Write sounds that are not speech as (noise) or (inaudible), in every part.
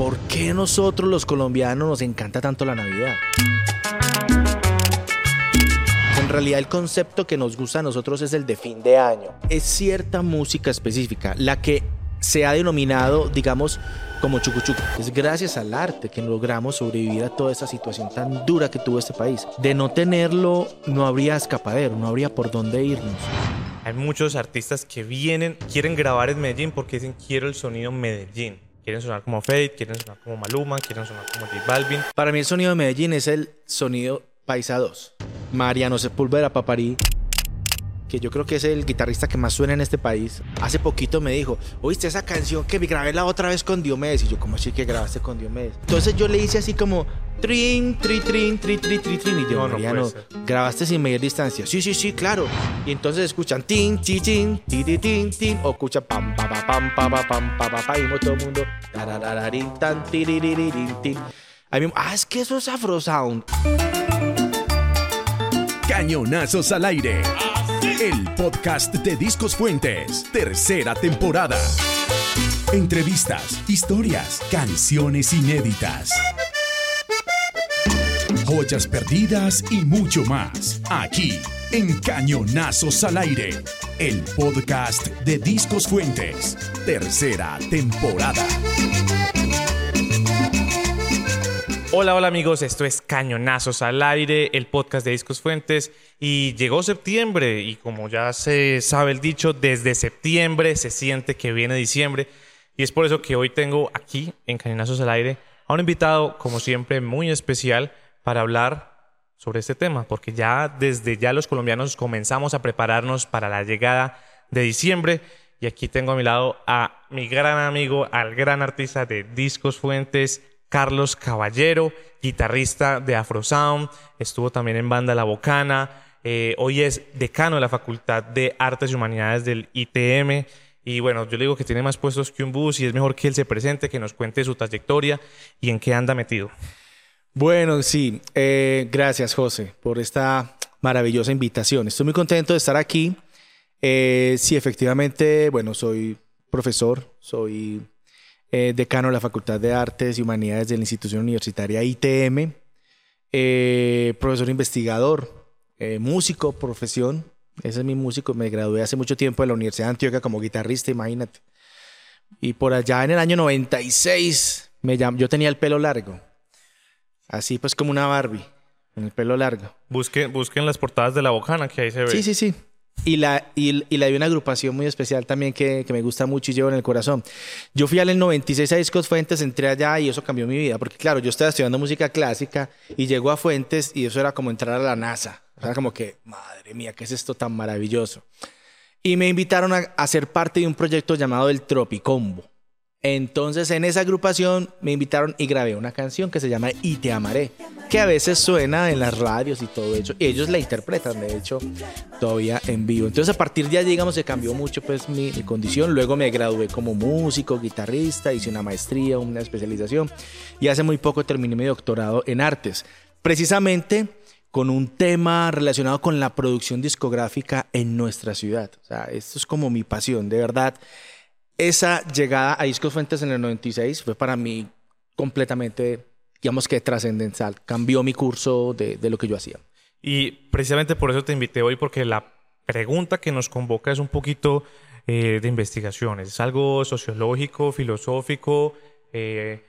¿por qué nosotros los colombianos nos encanta tanto la Navidad? En realidad el concepto que nos gusta a nosotros es el de fin de año. Es cierta música específica, la que se ha denominado, digamos, como chucuchuco. Es gracias al arte que logramos sobrevivir a toda esa situación tan dura que tuvo este país. De no tenerlo, no habría escapadero, no habría por dónde irnos. Hay muchos artistas que vienen, quieren grabar en Medellín porque dicen quiero el sonido Medellín. Quieren sonar como Fate, quieren sonar como Maluma, quieren sonar como J Balvin. Para mí el sonido de Medellín es el sonido Paisa 2. Mariano Sepúlveda Paparí que yo creo que es el guitarrista que más suena en este país, hace poquito me dijo, oíste esa canción que me grabé la otra vez con Diomedes. Y yo, ¿cómo así que grabaste con Diomedes? Entonces yo le hice así como, trin, tri, trin, tri, tri, tri, trin. Y yo, No, no Mariano, grabaste sin medir distancia. Sí, sí, sí, claro. Y entonces escuchan tin, ti, tin, ti, ti, tin, tin. O escuchan pam, pa, pa, pam, pa, pa, pam, pa, pa, pa. Y todo el mundo, tararararin, tan, tiririririn, tin. Ahí mismo, ah, es que eso es Afro Sound. Cañonazos al aire. El podcast de Discos Fuentes, tercera temporada. Entrevistas, historias, canciones inéditas. Joyas perdidas y mucho más. Aquí, en Cañonazos al aire. El podcast de Discos Fuentes, tercera temporada. Hola, hola amigos, esto es Cañonazos al aire, el podcast de Discos Fuentes. Y llegó septiembre y como ya se sabe el dicho, desde septiembre se siente que viene diciembre. Y es por eso que hoy tengo aquí en Cañonazos al aire a un invitado, como siempre, muy especial para hablar sobre este tema, porque ya desde ya los colombianos comenzamos a prepararnos para la llegada de diciembre. Y aquí tengo a mi lado a mi gran amigo, al gran artista de Discos Fuentes, Carlos Caballero, guitarrista de Afrosound, estuvo también en banda La Bocana, eh, hoy es decano de la Facultad de Artes y Humanidades del ITM. Y bueno, yo le digo que tiene más puestos que un bus y es mejor que él se presente, que nos cuente su trayectoria y en qué anda metido. Bueno, sí, eh, gracias José por esta maravillosa invitación. Estoy muy contento de estar aquí. Eh, sí, efectivamente, bueno, soy profesor, soy eh, decano de la Facultad de Artes y Humanidades de la institución universitaria ITM, eh, profesor investigador, eh, músico, profesión. Ese es mi músico. Me gradué hace mucho tiempo de la Universidad de Antioquia como guitarrista, imagínate. Y por allá en el año 96, me llam- yo tenía el pelo largo. Así pues como una Barbie, en el pelo largo. Busquen, busquen las portadas de La Bocana, que ahí se ve. Sí, sí, sí. Y la, y, y la de una agrupación muy especial también que, me gusta mucho y llevo en el corazón. Yo fui al 96 a Discos Fuentes, entré allá y eso cambió mi vida. Porque claro, yo estaba estudiando música clásica y llego a Fuentes y eso era como entrar a la NASA. Era como que, madre mía, ¿qué es esto tan maravilloso? Y me invitaron a, a ser parte de un proyecto llamado el Tropicombo. Entonces en esa agrupación me invitaron y grabé una canción que se llama Y te amaré, que a veces suena en las radios y todo eso. Y ellos la interpretan, de hecho, todavía en vivo. Entonces a partir de allí, digamos, se cambió mucho pues mi, mi condición. Luego me gradué como músico, guitarrista, hice una maestría, una especialización. Y hace muy poco terminé mi doctorado en artes. Precisamente con un tema relacionado con la producción discográfica en nuestra ciudad. O sea, esto es como mi pasión, de verdad. Esa llegada a Discos Fuentes en el 96 fue para mí completamente, digamos que trascendental. Cambió mi curso de, lo que yo hacía. Y precisamente por eso te invité hoy, porque la pregunta que nos convoca es un poquito eh, de investigaciones. Es algo sociológico, filosófico, eh,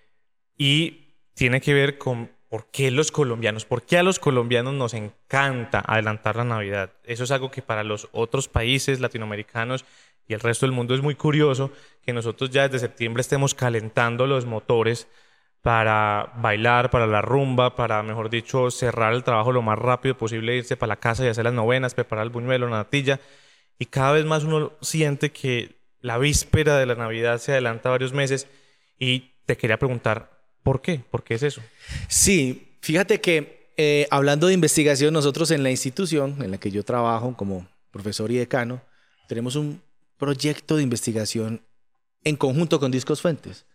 y tiene que ver con por qué los colombianos, por qué a los colombianos nos encanta adelantar la Navidad. Eso es algo que para los otros países latinoamericanos y el resto del mundo es muy curioso, que nosotros ya desde septiembre estemos calentando los motores para bailar, para la rumba, para, mejor dicho, cerrar el trabajo lo más rápido posible, irse para la casa y hacer las novenas, preparar el buñuelo, la natilla. Y cada vez más uno siente que la víspera de la Navidad se adelanta varios meses. Y te quería preguntar, ¿por qué? ¿Por qué es eso? Sí, fíjate que eh, hablando de investigación, nosotros en la institución en la que yo trabajo como profesor y decano, tenemos un proyecto de investigación en conjunto con Discos Fuentes.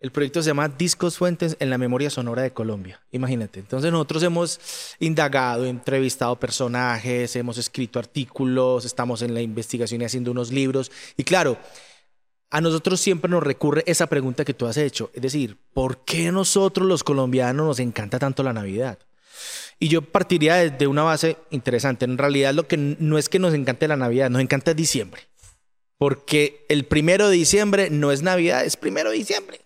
El proyecto se llama Discos Fuentes en la memoria sonora de Colombia. Imagínate. Entonces nosotros hemos indagado, entrevistado personajes, hemos escrito artículos, estamos en la investigación y haciendo unos libros. Y claro, a nosotros siempre nos recurre esa pregunta que tú has hecho. Es decir, ¿por qué nosotros los colombianos nos encanta tanto la Navidad? Y yo partiría de, una base interesante. En realidad lo que no es que nos encante la Navidad, nos encanta diciembre. Porque el primero de diciembre no es Navidad, es primero de diciembre.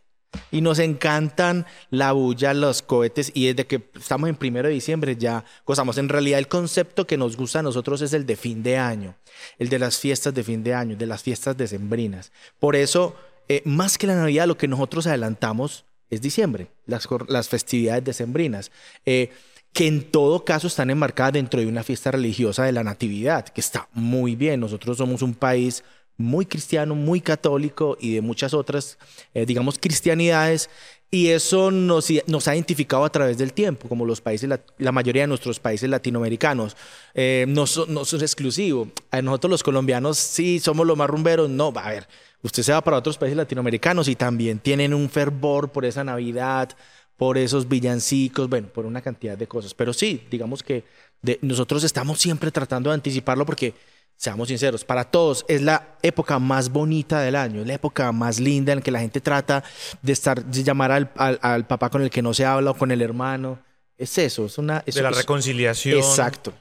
Y nos encantan la bulla, los cohetes. Y desde que estamos en primero de diciembre ya gozamos. En realidad el concepto que nos gusta a nosotros es el de fin de año. El de las fiestas de fin de año, de las fiestas decembrinas. Por eso, eh, más que la Navidad, lo que nosotros adelantamos es diciembre, las, las festividades decembrinas. Eh, que en todo caso están enmarcadas dentro de una fiesta religiosa de la Natividad, que está muy bien. Nosotros somos un país muy cristiano, muy católico y de muchas otras, eh, digamos, cristianidades. Y eso nos, nos, ha identificado a través del tiempo, como los países, la, mayoría de nuestros países latinoamericanos. Eh, no, no es exclusivo. Nosotros los colombianos sí somos los más rumberos. No, a ver, usted se va para otros países latinoamericanos y también tienen un fervor por esa Navidad, por esos villancicos, bueno, por una cantidad de cosas. Pero sí, digamos que nosotros estamos siempre tratando de anticiparlo porque seamos sinceros, para todos es la época más bonita del año, es la época más linda en la que la gente trata de estar, de llamar al, al, papá con el que no se habla o con el hermano. Es eso, es una... de la reconciliación. Exacto.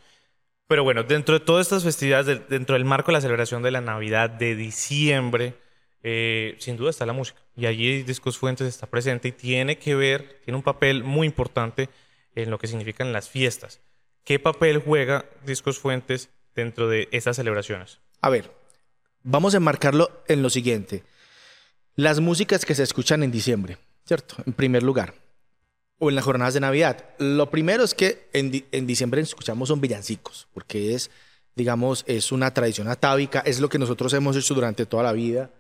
Pero bueno, dentro de todas estas festividades, dentro del marco de la celebración de la Navidad de diciembre, eh, sin duda está la música. Y allí Discos Fuentes está presente y tiene que ver, tiene un papel muy importante en lo que significan las fiestas. ¿Qué papel juega Discos Fuentes dentro de estas celebraciones? A ver, vamos a enmarcarlo en lo siguiente. Las músicas que se escuchan en diciembre, ¿cierto? En primer lugar. O en las jornadas de Navidad. Lo primero es que en, diciembre escuchamos son villancicos, porque es, digamos, es una tradición atávica, es lo que nosotros hemos hecho durante toda la vida,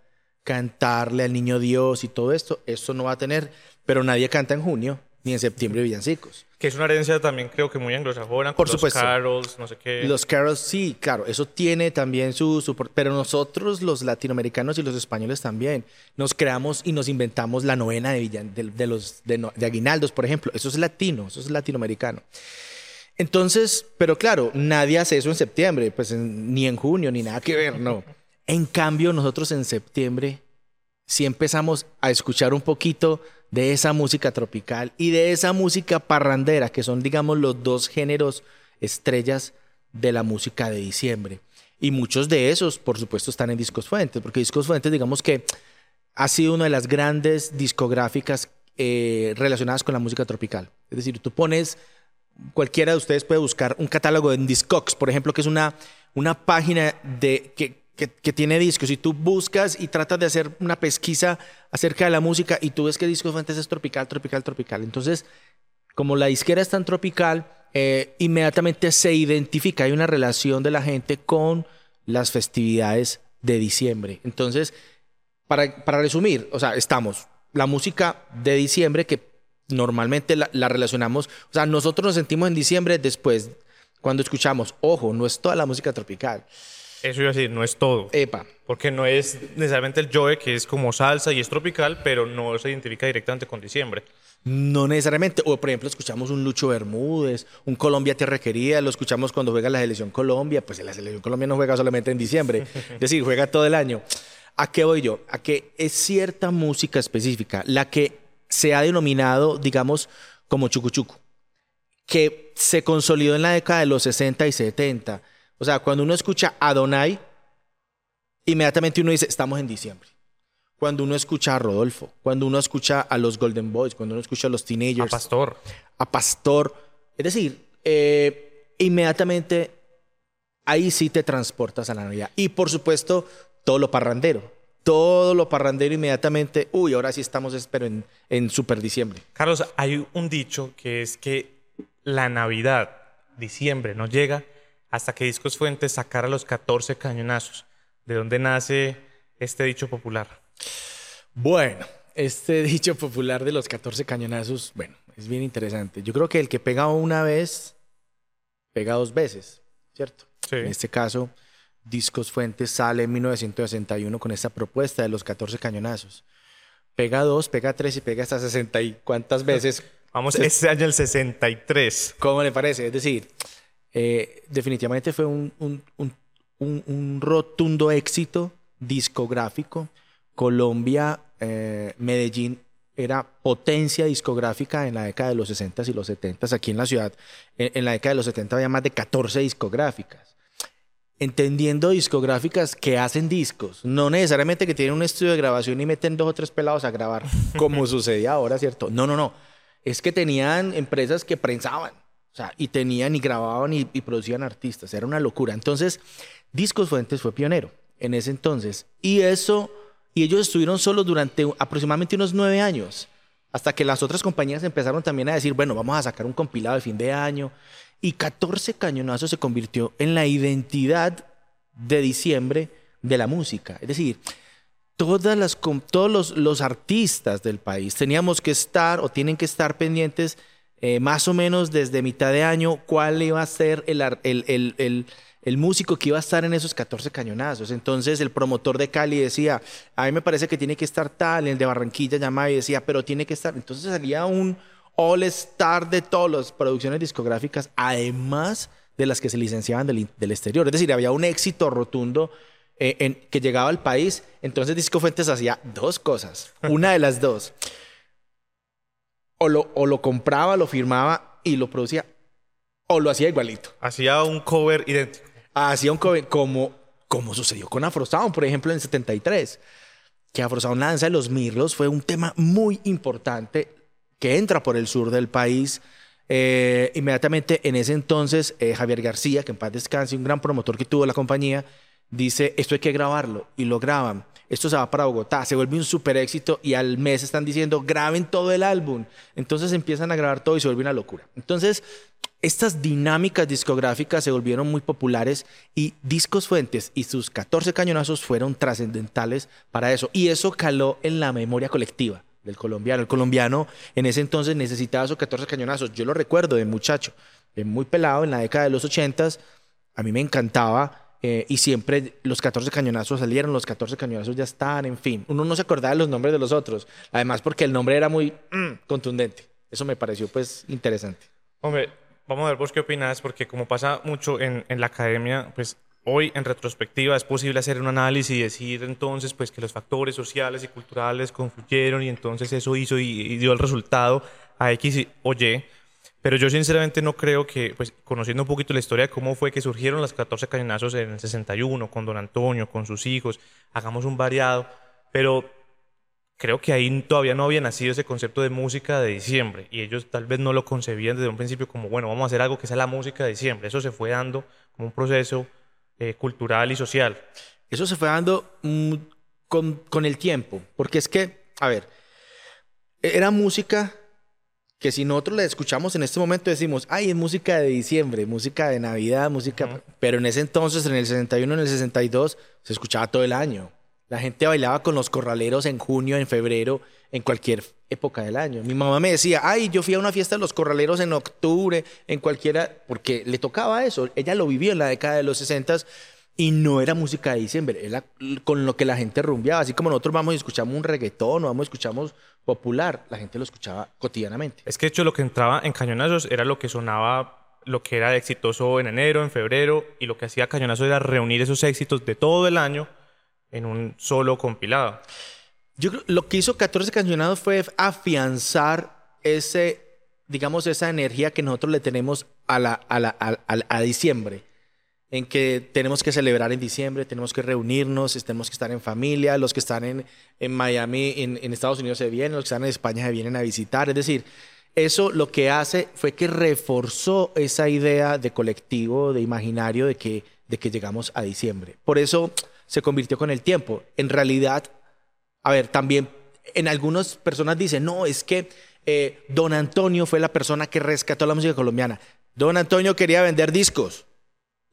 cantarle al niño Dios y todo esto. Esto no va a tener, pero nadie canta en junio ni en septiembre villancicos. Que es una herencia también creo que muy anglosajona. Por supuesto. Los carols, no sé qué. Los carols, sí, claro, eso tiene también su, su... Pero nosotros, los latinoamericanos y los españoles también, nos creamos y nos inventamos la novena de, de, los, de, de aguinaldos, por ejemplo. Eso es latino, eso es latinoamericano. Entonces, pero claro, nadie hace eso en septiembre, pues ni en junio, ni nada que ver, no. En cambio, nosotros en septiembre sí empezamos a escuchar un poquito de esa música tropical y de esa música parrandera, que son, digamos, los dos géneros estrellas de la música de diciembre. Y muchos de esos, por supuesto, están en Discos Fuentes, porque Discos Fuentes, digamos que ha sido una de las grandes discográficas eh, relacionadas con la música tropical. Es decir, tú pones, cualquiera de ustedes puede buscar un catálogo en Discogs, por ejemplo, que es una, una página de, que, que, tiene discos y tú buscas y tratas de hacer una pesquisa acerca de la música y tú ves que Discos Fuentes es tropical, tropical, tropical. Entonces, como la disquera es tan tropical, eh, inmediatamente se identifica, hay una relación de la gente con las festividades de diciembre. Entonces, para, para resumir, o sea, estamos la música de diciembre que normalmente la, la, relacionamos, o sea, nosotros nos sentimos en diciembre después, cuando escuchamos, ojo, no es toda la música tropical. Eso iba a decir, no es todo. Epa. Porque no es necesariamente el Joe, que es como salsa y es tropical, pero no se identifica directamente con diciembre. No necesariamente. O, por ejemplo, escuchamos un Lucho Bermúdez, un Colombia Tierra Querida, lo escuchamos cuando juega la Selección Colombia. Pues la Selección Colombia no juega solamente en diciembre. (laughs) es decir, juega todo el año. ¿A qué voy yo? A que es cierta música específica la que se ha denominado, digamos, como chucuchuco, que se consolidó en la década de los 60 y 70 o sea, cuando uno escucha Adonai, inmediatamente uno dice, estamos en diciembre. Cuando uno escucha a Rodolfo, cuando uno escucha a los Golden Boys, cuando uno escucha a los Teenagers. A Pastor. A Pastor. Es decir, eh, inmediatamente ahí sí te transportas a la Navidad. Y por supuesto, todo lo parrandero. Todo lo parrandero inmediatamente. Uy, ahora sí estamos, espero, en, en super diciembre. Carlos, hay un dicho que es que la Navidad, diciembre, no llega hasta que Discos Fuentes sacara los 14 cañonazos. ¿De dónde nace este dicho popular? Bueno, este (laughs) dicho popular de los 14 cañonazos, bueno, es bien interesante. Yo creo que el que pega una vez, pega dos veces, ¿cierto? Sí. En este caso, Discos Fuentes sale en 1961 con esta propuesta de los 14 cañonazos. Pega dos, pega tres y pega hasta 60 y cuántas (laughs) veces. Vamos, este año el 63. ¿Cómo le parece? Es decir, eh, definitivamente fue un, rotundo éxito discográfico Colombia, eh, Medellín era potencia discográfica en la década de los 60 y los 70 Aquí en la ciudad, en, en la década de los 70 había más de 14 discográficas entendiendo discográficas que hacen discos, no necesariamente que tienen un estudio de grabación y meten dos o tres pelados a grabar, como (laughs) sucedía ahora, ¿cierto? No, no, no. Es que tenían empresas que prensaban, o sea, y tenían y grababan y, producían artistas, era una locura. Entonces, Discos Fuentes fue pionero en ese entonces, y eso, y ellos estuvieron solos durante aproximadamente unos nueve años, hasta que las otras compañías empezaron también a decir, bueno, vamos a sacar un compilado de fin de año, y 14 cañonazos se convirtió en la identidad de diciembre de la música. Es decir, todas las, todos los, los artistas del país teníamos que estar o tienen que estar pendientes eh, más o menos desde mitad de año cuál iba a ser el, el, el, el, músico que iba a estar en esos 14 cañonazos. Entonces el promotor de Cali decía, a mí me parece que tiene que estar tal, el de Barranquilla llamaba y decía, pero tiene que estar. Entonces salía un, all star de todas las producciones discográficas, además de las que se licenciaban del, exterior. Es decir, había un éxito rotundo eh, que llegaba al país. Entonces Disco Fuentes hacía dos cosas. Una de las dos. O lo, o lo compraba, lo firmaba y lo producía. O lo hacía igualito. Hacía un cover idéntico. Hacía un cover como, como sucedió con Afro Sound, por ejemplo, en el 73. Que Afro Sound, Danza de los Mirlos, fue un tema muy importante que entra por el sur del país. Eh, inmediatamente en ese entonces, eh, Javier García, que en paz descanse, un gran promotor que tuvo la compañía, dice, esto hay que grabarlo, y lo graban. Esto se va para Bogotá, se vuelve un super éxito y al mes están diciendo, graben todo el álbum. Entonces empiezan a grabar todo y se vuelve una locura. Entonces, estas dinámicas discográficas se volvieron muy populares y Discos Fuentes y sus 14 cañonazos fueron trascendentales para eso. Y eso caló en la memoria colectiva del colombiano. El colombiano en ese entonces necesitaba esos 14 cañonazos. Yo lo recuerdo de muchacho, de muy pelado, en la década de los 80 a mí me encantaba eh, y siempre los 14 cañonazos salieron, los 14 cañonazos ya están, en fin. Uno no se acordaba de los nombres de los otros, además porque el nombre era muy mm, contundente. Eso me pareció pues interesante. Hombre, vamos a ver vos qué opinas, porque como pasa mucho en, en la academia, pues Hoy, en retrospectiva, es posible hacer un análisis y decir entonces pues, que los factores sociales y culturales confluyeron y entonces eso hizo y, dio el resultado a X o Y. Pero yo sinceramente no creo que, pues conociendo un poquito la historia de cómo fue que surgieron las 14 cañonazos en el 61, con don Antonio, con sus hijos, hagamos un variado, pero creo que ahí todavía no había nacido ese concepto de música de diciembre y ellos tal vez no lo concebían desde un principio como, bueno, vamos a hacer algo que sea la música de diciembre. Eso se fue dando como un proceso eh, cultural y social. Eso se fue dando mm, con, con el tiempo, porque es que, a ver, era música que si nosotros la escuchamos en este momento decimos, ay, es música de diciembre, música de Navidad, música... Pero en ese entonces, en el 61, en el 62, se escuchaba todo el año. La gente bailaba con los corraleros en junio, en febrero, en cualquier época del año. Mi mamá me decía, ay, yo fui a una fiesta de los corraleros en octubre, en cualquiera, porque le tocaba eso. Ella lo vivió en la década de los 60 y no era música de diciembre, era con lo que la gente rumbeaba. Así como nosotros vamos y escuchamos un reggaetón o vamos y escuchamos popular, la gente lo escuchaba cotidianamente. Es que de hecho lo que entraba en cañonazos era lo que sonaba lo que era exitoso en enero, en febrero, y lo que hacía Cañonazo era reunir esos éxitos de todo el año en un solo compilado. Yo creo lo que hizo 14 Cancionados fue afianzar ese, digamos, esa energía que nosotros le tenemos a, la, a, la, a, diciembre en que tenemos que celebrar en diciembre, tenemos que reunirnos, tenemos que estar en familia, los que están en, Miami, en, en, Estados Unidos se vienen, los que están en España se vienen a visitar. Es decir, eso lo que hace fue que reforzó esa idea de colectivo, de imaginario, de que, de que llegamos a diciembre. Por eso se convirtió con el tiempo. En realidad, a ver, también en algunas personas dicen, no, es que eh, don Antonio fue la persona que rescató la música colombiana. Don Antonio quería vender discos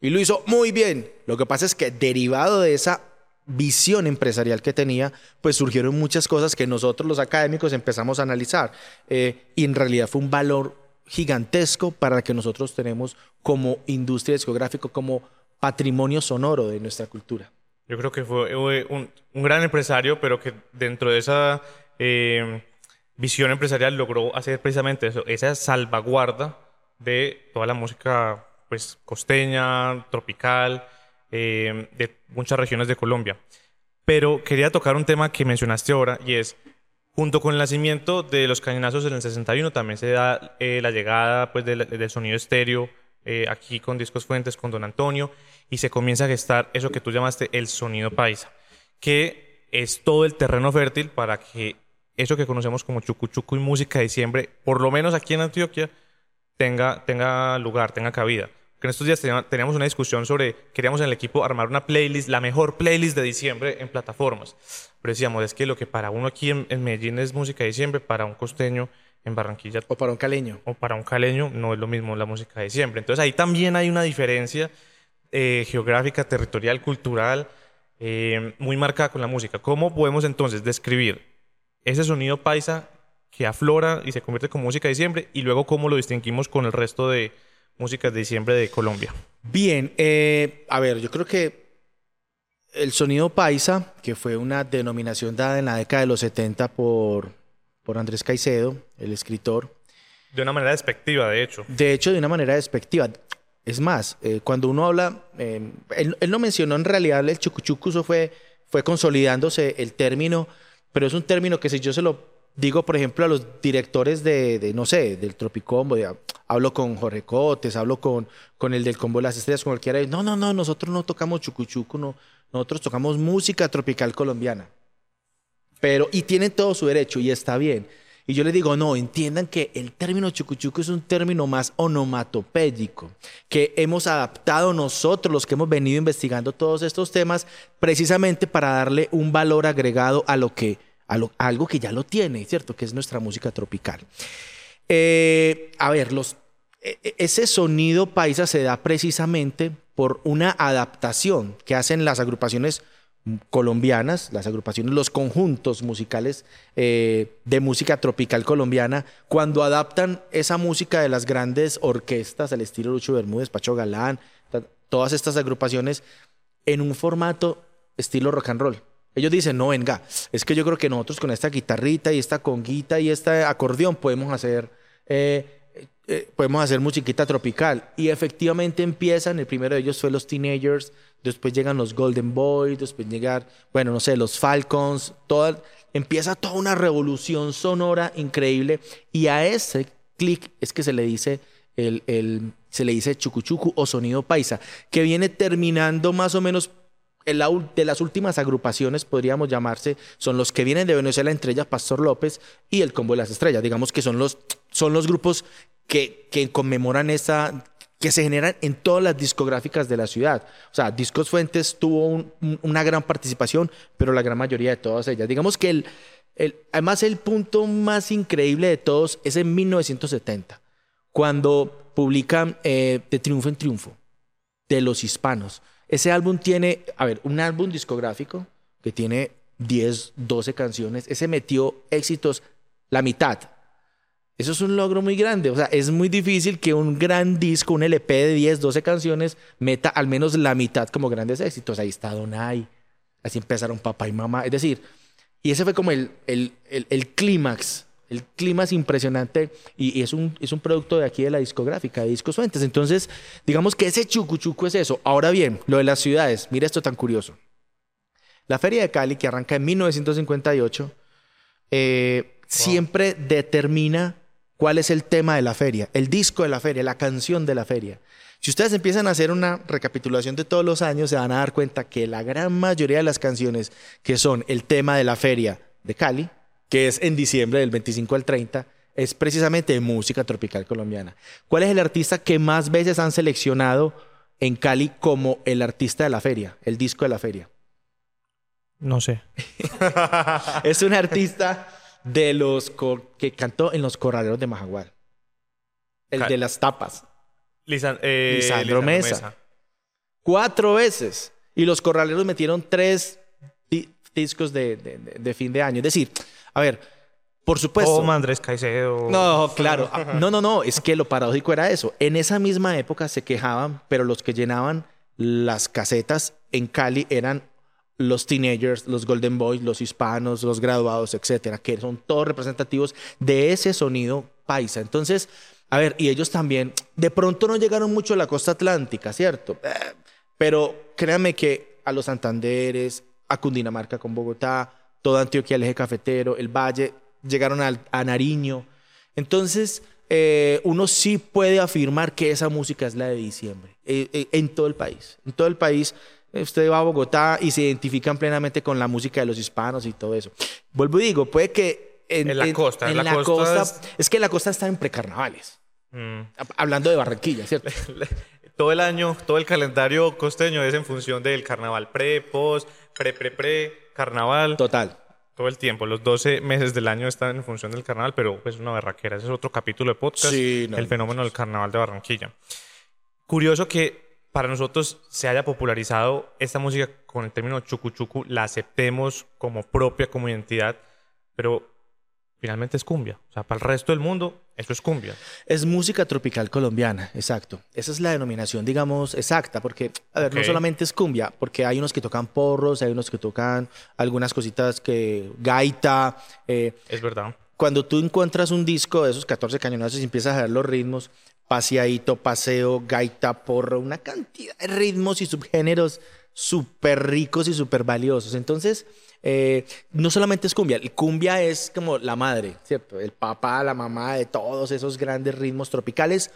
y lo hizo muy bien. Lo que pasa es que derivado de esa visión empresarial que tenía, pues surgieron muchas cosas que nosotros los académicos empezamos a analizar. Eh, y en realidad fue un valor gigantesco para que nosotros tenemos como industria discográfica, como patrimonio sonoro de nuestra cultura. Yo creo que fue un, gran empresario, pero que dentro de esa eh, visión empresarial logró hacer precisamente eso, esa salvaguarda de toda la música pues, costeña, tropical, eh, de muchas regiones de Colombia. Pero quería tocar un tema que mencionaste ahora y es, junto con el nacimiento de los cañonazos en el 61, también se da eh, la llegada pues, del, sonido estéreo eh, aquí con Discos Fuentes, con Don Antonio, y se comienza a gestar eso que tú llamaste el sonido paisa, que es todo el terreno fértil para que eso que conocemos como chucuchuco y música de diciembre, por lo menos aquí en Antioquia, tenga, tenga lugar, tenga cabida. Que en estos días teníamos una discusión sobre, queríamos en el equipo armar una playlist, la mejor playlist de diciembre en plataformas. Pero decíamos, es que lo que para uno aquí en, en Medellín es música de diciembre, para un costeño en Barranquilla O para un caleño. o para un caleño no es lo mismo la música de diciembre. Entonces ahí también hay una diferencia eh, geográfica, territorial, cultural, eh, muy marcada con la música. ¿Cómo podemos entonces describir ese sonido paisa que aflora y se convierte con música de diciembre y luego cómo lo distinguimos con el resto de músicas de diciembre de Colombia? Bien, eh, a ver, yo creo que el sonido paisa, que fue una denominación dada en la década de los 70 por, por Andrés Caicedo, el escritor, De una manera despectiva, de hecho. de hecho de una manera despectiva. Es más, eh, cuando uno habla, eh, él, él no mencionó en realidad el chucuchuco, eso fue, fue consolidándose el término, pero es un término que si yo se lo digo, por ejemplo, a los directores de, no sé, del Tropicombo, hablo con Jorge Cotes, hablo con, con el del Combo de las Estrellas, con cualquiera, no, no, no, nosotros no tocamos chucuchuco, no, nosotros tocamos música tropical colombiana. Pero, y tienen todo su derecho y está bien. Y yo les digo, no, entiendan que el término chucuchuco es un término más onomatopédico, que hemos adaptado nosotros, los que hemos venido investigando todos estos temas, precisamente para darle un valor agregado a lo que, algo que ya lo tiene, ¿cierto? Que es nuestra música tropical. Eh, a ver, e- e- ese sonido paisa se da precisamente por una adaptación que hacen las agrupaciones colombianas, las agrupaciones, los conjuntos musicales eh, de música tropical colombiana, cuando adaptan esa música de las grandes orquestas al estilo Lucho Bermúdez, Pacho Galán, todas estas agrupaciones, en un formato estilo rock and roll. Ellos dicen, no, venga, es que yo creo que nosotros con esta guitarrita y esta conguita y este acordeón podemos hacer, eh, eh, podemos hacer musiquita tropical. Y efectivamente empiezan, el primero de ellos fue los Teenagers, después llegan los Golden Boys, después llegan, bueno, no sé, los Falcons, toda, empieza toda una revolución sonora increíble y a ese clic es que se le dice el, el- se le dice chucuchucu o sonido paisa, que viene terminando más o menos en la de las últimas agrupaciones, podríamos llamarse, son los que vienen de Venezuela, entre ellas Pastor López y el Combo de las Estrellas. Digamos que son los, son los grupos que, que conmemoran esa, que se generan en todas las discográficas de la ciudad. O sea, Discos Fuentes tuvo un- un- una gran participación, pero la gran mayoría de todas ellas. Digamos que el, el- además el punto más increíble de todos es en 1970, cuando publican eh, De Triunfo en Triunfo de los hispanos. Ese álbum tiene, a ver, un álbum discográfico que tiene 10, 12 canciones. Ese metió éxitos la mitad. Eso es un logro muy grande. O sea, es muy difícil que un gran disco, un LP de 10, 12 canciones, meta al menos la mitad como grandes éxitos. Ahí está Donai. Así empezaron papá y mamá. Es decir, y ese fue como el, el, el, el clímax, el clímax impresionante. Y, y es, un, es un producto de aquí de la discográfica, de Discos Fuentes. Entonces, digamos que ese chucuchuco es eso. Ahora bien, lo de las ciudades. Mira esto tan curioso. La Feria de Cali, que arranca en 1958, eh, siempre determina cuál es el tema de la feria, el disco de la feria, la canción de la feria. Si ustedes empiezan a hacer una recapitulación de todos los años, se van a dar cuenta que la gran mayoría de las canciones que son el tema de la feria de Cali, que es en diciembre del 25 al 30, es precisamente de música tropical colombiana. ¿Cuál es el artista que más veces han seleccionado en Cali como el artista de la feria, el disco de la feria? No sé. (laughs) Es un artista de los que cantó en los corraleros de Majagual. El Cal- de las tapas. Lisan- eh, Lisandro Mesa. Cuatro veces. Y los corraleros metieron tres discos de, de- de- fin de año. Es decir, a ver, por supuesto. Toma, Andrés Caicedo. No, claro. Ah, No, no, no. Es que lo paradójico era eso. En esa misma época se quejaban, pero los que llenaban las casetas en Cali eran los teenagers, los golden boys, los hispanos, los graduados, etcétera, que son todos representativos de ese sonido paisa. Entonces, a ver, y ellos también, de pronto no llegaron mucho a la costa atlántica, ¿cierto? Eh, Pero créanme que a los Santanderes, a Cundinamarca con Bogotá, toda Antioquia, el eje cafetero, el Valle, llegaron a Nariño. Entonces, eh, uno sí puede afirmar que esa música es la de diciembre, eh, eh, en todo el país. En todo el país, usted va a Bogotá y se identifican plenamente con la música de los hispanos y todo eso. Vuelvo y digo, puede que en, la costa, en, la, costa, es... que la costa está en precarnavales. Mm. Hablando de Barranquilla, ¿cierto? (laughs) todo el año, todo el calendario costeño es en función del carnaval pre, post, pre, pre, pre, carnaval. Total todo el tiempo. Los 12 meses del año están en función del carnaval, pero es una barraquera. Ese es otro capítulo de podcast, el fenómeno del carnaval de Barranquilla. Curioso que para nosotros se haya popularizado esta música con el término chucu la aceptemos como propia, como identidad, pero finalmente es cumbia. O sea, para el resto del mundo, eso es cumbia. Es música tropical colombiana, exacto. Esa es la denominación, digamos, exacta, porque, a ver, no solamente es cumbia, porque hay unos que tocan porros, hay unos que tocan algunas cositas que, gaita. Eh, es verdad. Cuando tú encuentras un disco de esos 14 cañonazos y empiezas a ver los ritmos, paseadito, paseo, gaita, porro, una cantidad de ritmos y subgéneros súper ricos y súper valiosos. Entonces, eh, no solamente es cumbia, el cumbia es como la madre, ¿cierto? El papá, la mamá de todos esos grandes ritmos tropicales,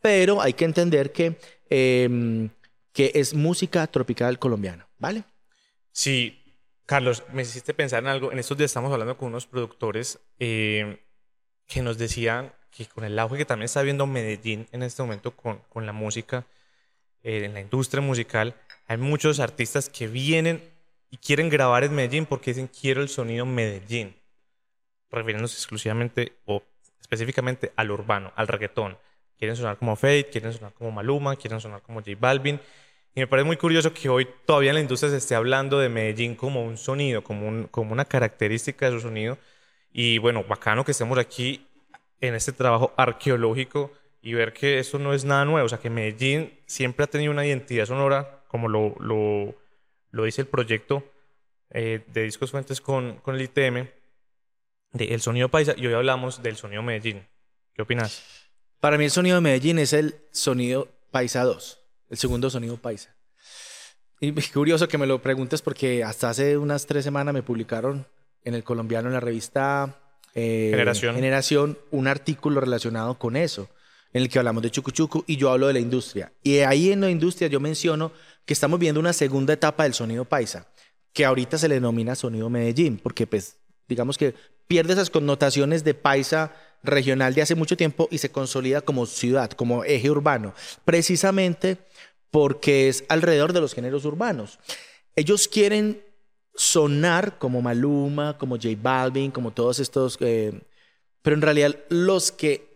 pero hay que entender que, em, que es música tropical colombiana, ¿vale? Sí, Carlos, me hiciste pensar en algo. En estos días estamos hablando con unos productores em, que nos decían que con el auge que también está viendo Medellín en este momento con, con la música, eh, en la industria musical, hay muchos artistas que vienen y quieren grabar en Medellín porque dicen quiero el sonido Medellín, refiriéndose exclusivamente o específicamente al urbano, al reggaetón. Quieren sonar como Fate, quieren sonar como Maluma, quieren sonar como J Balvin. Y me parece muy curioso que hoy todavía en la industria se esté hablando de Medellín como un sonido, como, un, como una característica de su sonido. Y bueno, bacano que estemos aquí en este trabajo arqueológico y ver que eso no es nada nuevo. O sea, que Medellín siempre ha tenido una identidad sonora, como lo, lo lo dice el proyecto eh, de Discos Fuentes con, con el ITM, de El Sonido Paisa, y hoy hablamos del Sonido Medellín. ¿Qué opinas? Para mí el Sonido de Medellín es el Sonido Paisa 2, el segundo Sonido Paisa. Y (laughs) curioso que me lo preguntes porque hasta hace unas tres semanas me publicaron en el colombiano, en la revista eh, Generación. Generación, un artículo relacionado con eso, en el que hablamos de Chucuchucu y yo hablo de la industria. Y ahí en la industria yo menciono que estamos viendo una segunda etapa del sonido paisa, que ahorita se le denomina sonido Medellín, porque pues digamos que pierde esas connotaciones de paisa regional de hace mucho tiempo y se consolida como ciudad, como eje urbano, precisamente porque es alrededor de los géneros urbanos. Ellos quieren sonar como Maluma, como J Balvin, como todos estos, eh, pero en realidad los que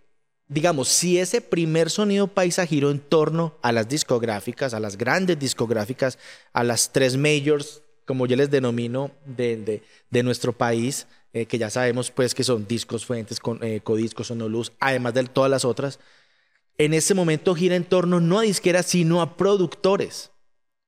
digamos, si ese primer sonido paisa giró en torno a las discográficas, a las grandes discográficas, a las tres majors, como yo les denomino, de, nuestro país, eh, que ya sabemos pues que son discos fuentes, con, eh, codiscos, sonoluz, además de todas las otras, en ese momento gira en torno no a disqueras, sino a productores.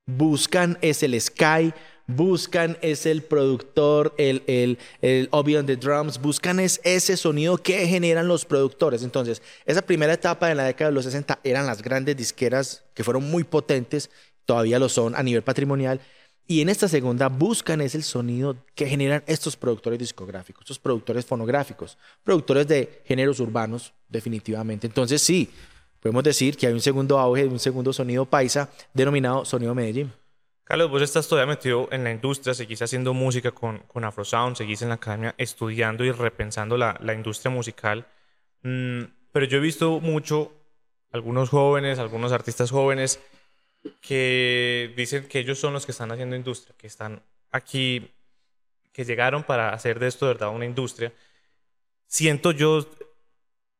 Buscan es el Sky, buscan es el productor, el, el, el on the drums, buscan es ese sonido que generan los productores. Entonces, esa primera etapa de la década de los 60 eran las grandes disqueras que fueron muy potentes, todavía lo son a nivel patrimonial. Y en esta segunda buscan es el sonido que generan estos productores discográficos, estos productores fonográficos, productores de géneros urbanos, definitivamente. Entonces sí, podemos decir que hay un segundo auge, un segundo sonido paisa denominado sonido Medellín. Carlos, vos estás todavía metido en la industria, seguís haciendo música con, con Afrosound, seguís en la academia estudiando y repensando la, la industria musical. Mm, pero yo he visto mucho algunos jóvenes, algunos artistas jóvenes que dicen que ellos son los que están haciendo industria, que están aquí, que llegaron para hacer de esto de verdad una industria. Siento yo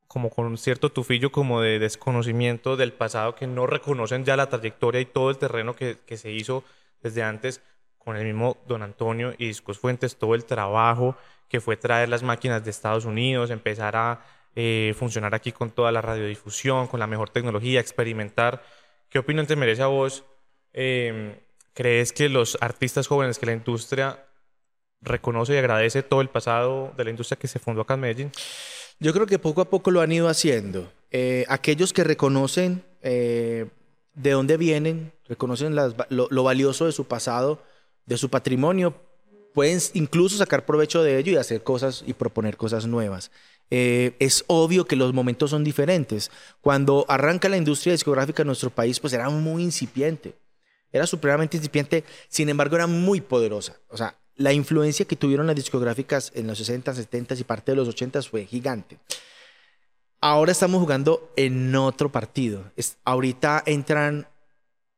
como con cierto tufillo como de desconocimiento del pasado, que no reconocen ya la trayectoria y todo el terreno que, que se hizo desde antes con el mismo Don Antonio y Discos Fuentes, todo el trabajo que fue traer las máquinas de Estados Unidos, empezar a eh, funcionar aquí con toda la radiodifusión, con la mejor tecnología, experimentar. ¿Qué opinión te merece a vos? Em, ¿Crees que los artistas jóvenes, que la industria reconoce y agradece todo el pasado de la industria que se fundó acá en Medellín? Yo creo que poco a poco lo han ido haciendo. Eh, aquellos que reconocen eh, de dónde vienen, reconocen lo, valioso de su pasado, de su patrimonio, pueden incluso sacar provecho de ello y hacer cosas y proponer cosas nuevas. Eh, es obvio que los momentos son diferentes. Cuando arranca la industria discográfica en nuestro país, pues era muy incipiente. Era supremamente incipiente, sin embargo era muy poderosa. O sea, la influencia que tuvieron las discográficas en los 60, 70 y parte de los 80 fue gigante. Ahora estamos jugando en otro partido. ahorita entran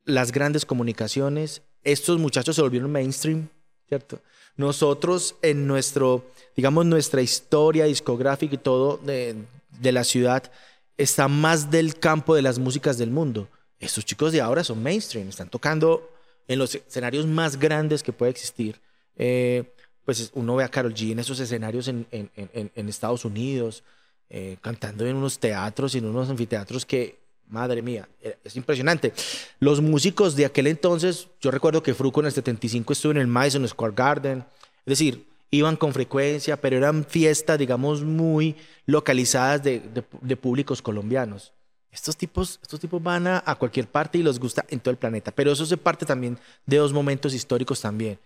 las grandes comunicaciones. Estos muchachos se volvieron mainstream, ¿cierto? Nosotros en nuestro, digamos, nuestra historia discográfica y todo de, de la ciudad está más del campo de las músicas del mundo. Estos chicos de ahora son mainstream, están tocando en los escenarios más grandes que puede existir. Eh, pues uno ve a Carol G en esos escenarios en, Estados Unidos, eh, cantando en unos teatros en unos anfiteatros que, madre mía, eh, es impresionante. Los músicos de aquel entonces, yo recuerdo que Fruco en el 75 estuvo en el Madison Square Garden, es decir, iban con frecuencia, pero eran fiestas, digamos, muy localizadas de, públicos colombianos. Estos tipos, estos tipos van a, a, cualquier parte y les gusta en todo el planeta, pero eso se parte también de dos momentos históricos también.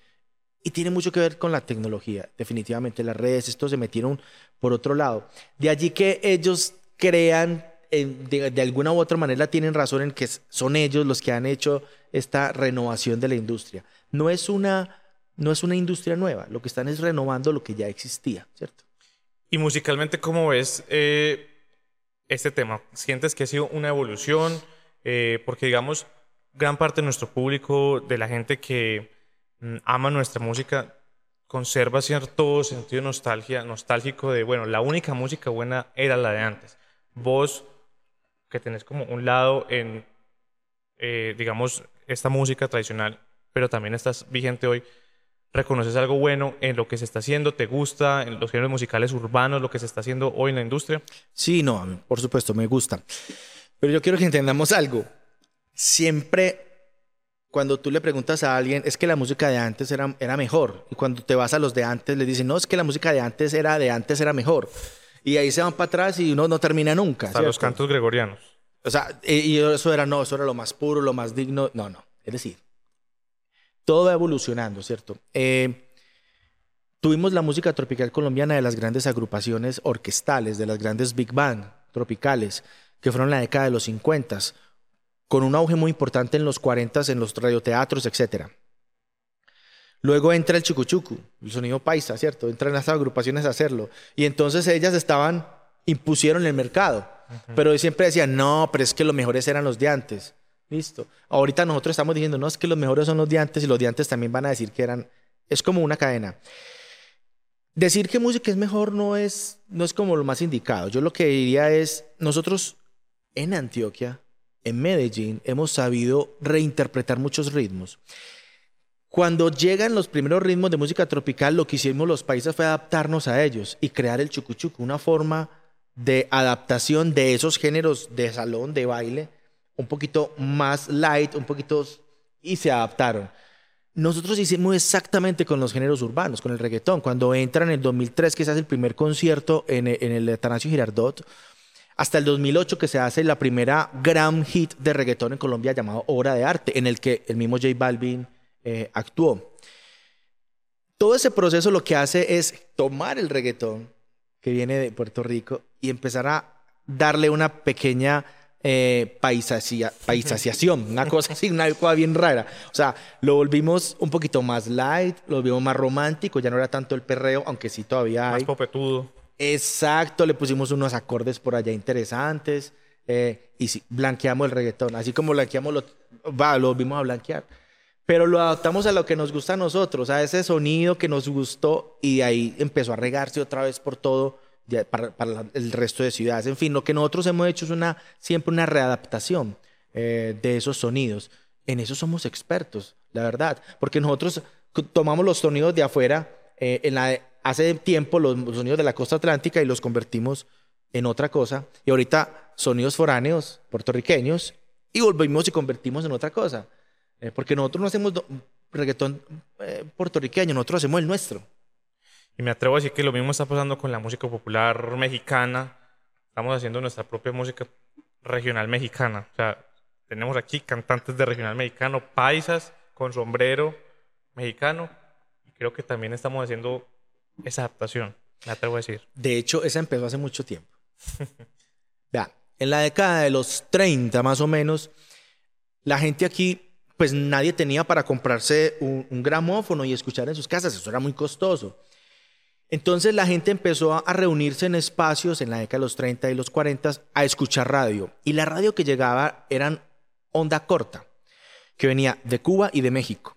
Y tiene mucho que ver con la tecnología, definitivamente. Las redes, esto se metieron por otro lado. De allí que ellos crean, de, alguna u otra manera tienen razón en que son ellos los que han hecho esta renovación de la industria. No es una, no es una industria nueva, lo que están es renovando lo que ya existía, ¿cierto? Y musicalmente, ¿cómo ves eh, este tema? ¿Sientes que ha sido una evolución? Eh, porque, digamos, gran parte de nuestro público, de la gente que ama nuestra música, conserva cierto sentido nostalgia, nostálgico de, bueno, la única música buena era la de antes. Vos, que tenés como un lado en, eh, digamos, esta música tradicional, pero también estás vigente hoy, ¿reconoces algo bueno en lo que se está haciendo? ¿Te gusta en los géneros musicales urbanos, lo que se está haciendo hoy en la industria? Sí, no, por supuesto, me gusta. Pero yo quiero que entendamos algo. Siempre cuando tú le preguntas a alguien, es que la música de antes era, era mejor. Y cuando te vas a los de antes, le dicen, no, es que la música de antes era de antes era mejor. Y ahí se van para atrás y uno no termina nunca. Hasta los cantos gregorianos. O sea, y eso era, no, eso era lo más puro, lo más digno. No, no. Es decir, todo va evolucionando, ¿cierto? Eh, tuvimos la música tropical colombiana de las grandes agrupaciones orquestales, de las grandes big band tropicales, que fueron la década de los 50 con un auge muy importante en los 40 en los radioteatros, etc. Luego entra el chucuchucu, el sonido paisa, ¿cierto? Entran las agrupaciones a hacerlo. Y entonces ellas estaban, impusieron el mercado. Pero siempre decían, no, pero es que los mejores eran los de antes. Listo. Ahorita nosotros estamos diciendo, no, es que los mejores son los de antes y los de antes también van a decir que eran. Es como una cadena. Decir que música es mejor no es, no es como lo más indicado. Yo lo que diría es, nosotros en Antioquia en Medellín hemos sabido reinterpretar muchos ritmos. Cuando llegan los primeros ritmos de música tropical, lo que hicimos los países fue adaptarnos a ellos y crear el chucuchuco, una forma de adaptación de esos géneros de salón, de baile, un poquito más light, un poquito... y se adaptaron. Nosotros hicimos exactamente con los géneros urbanos, con el reggaetón. Cuando entra en el 2003, que se hace el primer concierto en, en el Atanasio Girardot, hasta el 2008 que se hace la primera gran hit de reggaetón en Colombia llamado Obra de Arte, en el que el mismo J Balvin eh, actuó. Todo ese proceso lo que hace es tomar el reggaetón que viene de Puerto Rico y empezar a darle una pequeña eh, paisaciación, una (laughs) cosa así, una cosa bien rara. O sea, lo volvimos un poquito más light, lo volvimos más romántico, ya no era tanto el perreo, aunque sí todavía hay. Más popetudo. Exacto, le pusimos unos acordes por allá interesantes eh, y sí, blanqueamos el reggaetón, así como blanqueamos lo, va, lo volvimos a blanquear. Pero lo adaptamos a lo que nos gusta a nosotros, a ese sonido que nos gustó y ahí empezó a regarse otra vez por todo para, el resto de ciudades. En fin, lo que nosotros hemos hecho es una, siempre una readaptación eh, de esos sonidos. En eso somos expertos, la verdad, porque nosotros tomamos los sonidos de afuera eh, en la hace tiempo los, sonidos de la costa atlántica y los convertimos en otra cosa. Y ahorita sonidos foráneos, puertorriqueños, y volvimos y convertimos en otra cosa. Eh, porque nosotros no hacemos reggaetón eh, puertorriqueño, nosotros hacemos el nuestro. Y me atrevo a decir que lo mismo está pasando con la música popular mexicana. Estamos haciendo nuestra propia música regional mexicana. O sea, tenemos aquí cantantes de regional mexicano, paisas, con sombrero, mexicano. Y creo que también estamos haciendo esa adaptación, me atrevo a decir. De hecho, esa empezó hace mucho tiempo. (laughs) Vea, en la década de los 30 más o menos, la gente aquí, pues nadie tenía para comprarse un, un gramófono y escuchar en sus casas, eso era muy costoso. Entonces la gente empezó a reunirse en espacios en la década de los 30 y los 40 a escuchar radio. Y la radio que llegaba eran onda corta, que venía de Cuba y de México.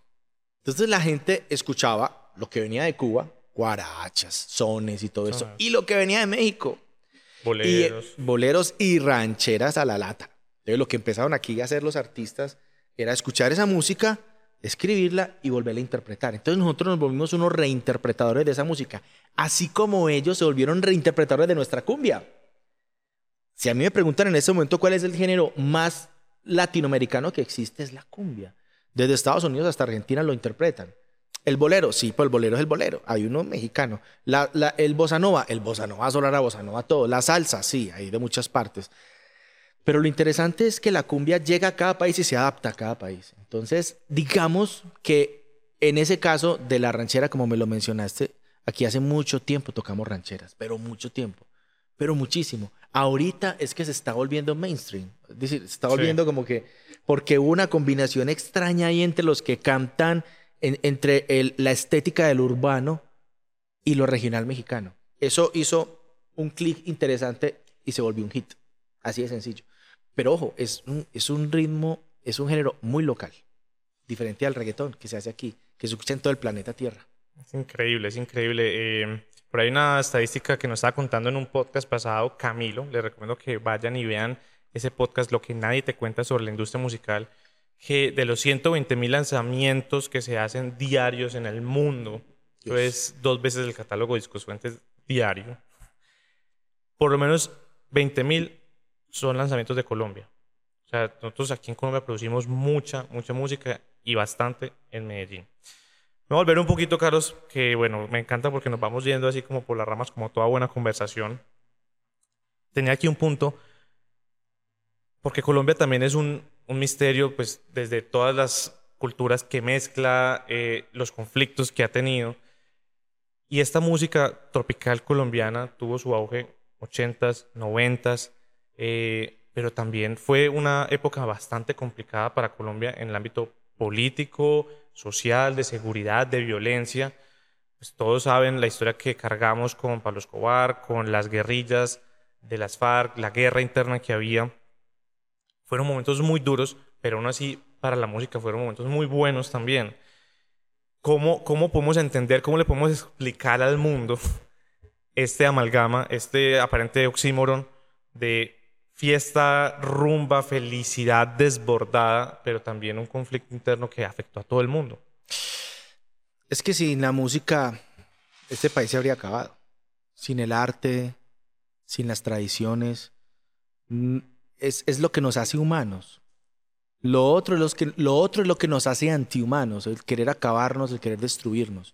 Entonces la gente escuchaba lo que venía de Cuba, guarachas, sones y todo eso, y lo que venía de México, Boleros. y, boleros y rancheras a la lata. Entonces lo que empezaron aquí a hacer los artistas era escuchar esa música, escribirla y volverla a interpretar. Entonces nosotros nos volvimos unos reinterpretadores de esa música, así como ellos se volvieron reinterpretadores de nuestra cumbia. Si a mí me preguntan en este momento cuál es el género más latinoamericano que existe, es la cumbia. Desde Estados Unidos hasta Argentina lo interpretan. El bolero, sí, pues el bolero es el bolero. Hay uno mexicano. La, la- el bossa nova, el bossa nova solar a bossa nova todo. La salsa, sí, hay de muchas partes. Pero lo interesante es que la cumbia llega a cada país y se adapta a cada país. Entonces, digamos que en ese caso de la ranchera, como me lo mencionaste, aquí hace mucho tiempo tocamos rancheras, pero mucho tiempo, pero muchísimo. Ahorita es que se está volviendo mainstream, es decir, se está Sí. volviendo como que, porque hubo una combinación extraña ahí entre los que cantan, en- entre la estética del urbano y lo regional mexicano. Eso hizo un clic interesante y se volvió un hit. Así de sencillo. Pero ojo, es un, ritmo, es un género muy local, diferente al reggaetón que se hace aquí, que se escucha en todo el planeta Tierra. Es increíble, es increíble. Eh, por ahí una estadística que nos estaba contando en un podcast pasado, Camilo. Les recomiendo que vayan y vean ese podcast, Lo que nadie te cuenta sobre la industria musical. Que de los 120 mil lanzamientos que se hacen diarios en el mundo, eso es dos veces el catálogo de Discos Fuentes diario. Por lo menos 20 mil son lanzamientos de Colombia. O sea, nosotros aquí en Colombia producimos mucha, mucha música y bastante en Medellín. Me voy a volver un poquito, Carlos, que bueno, me encanta porque nos vamos yendo así como por las ramas, como toda buena conversación. Tenía aquí un punto, porque Colombia también es un, un misterio, pues desde todas las culturas que mezcla, eh, los conflictos que ha tenido. Y esta música tropical colombiana tuvo su auge 80s, 90s, eh, pero también fue una época bastante complicada para Colombia en el ámbito político, social, de seguridad, de violencia. Pues todos saben la historia que cargamos con Pablo Escobar, con las guerrillas de las FARC, la guerra interna que había. Fueron momentos muy duros, pero aún así para la música fueron momentos muy buenos también. ¿Cómo, cómo podemos entender, cómo le podemos explicar al mundo este amalgama, este aparente oxímoron de fiesta, rumba, felicidad desbordada, pero también un conflicto interno que afectó a todo el mundo? Es que sin la música, este país se habría acabado. Sin el arte, sin las tradiciones. Es, es lo que nos hace humanos. Lo otro, es los que, lo otro es lo que nos hace antihumanos, el querer acabarnos, el querer destruirnos.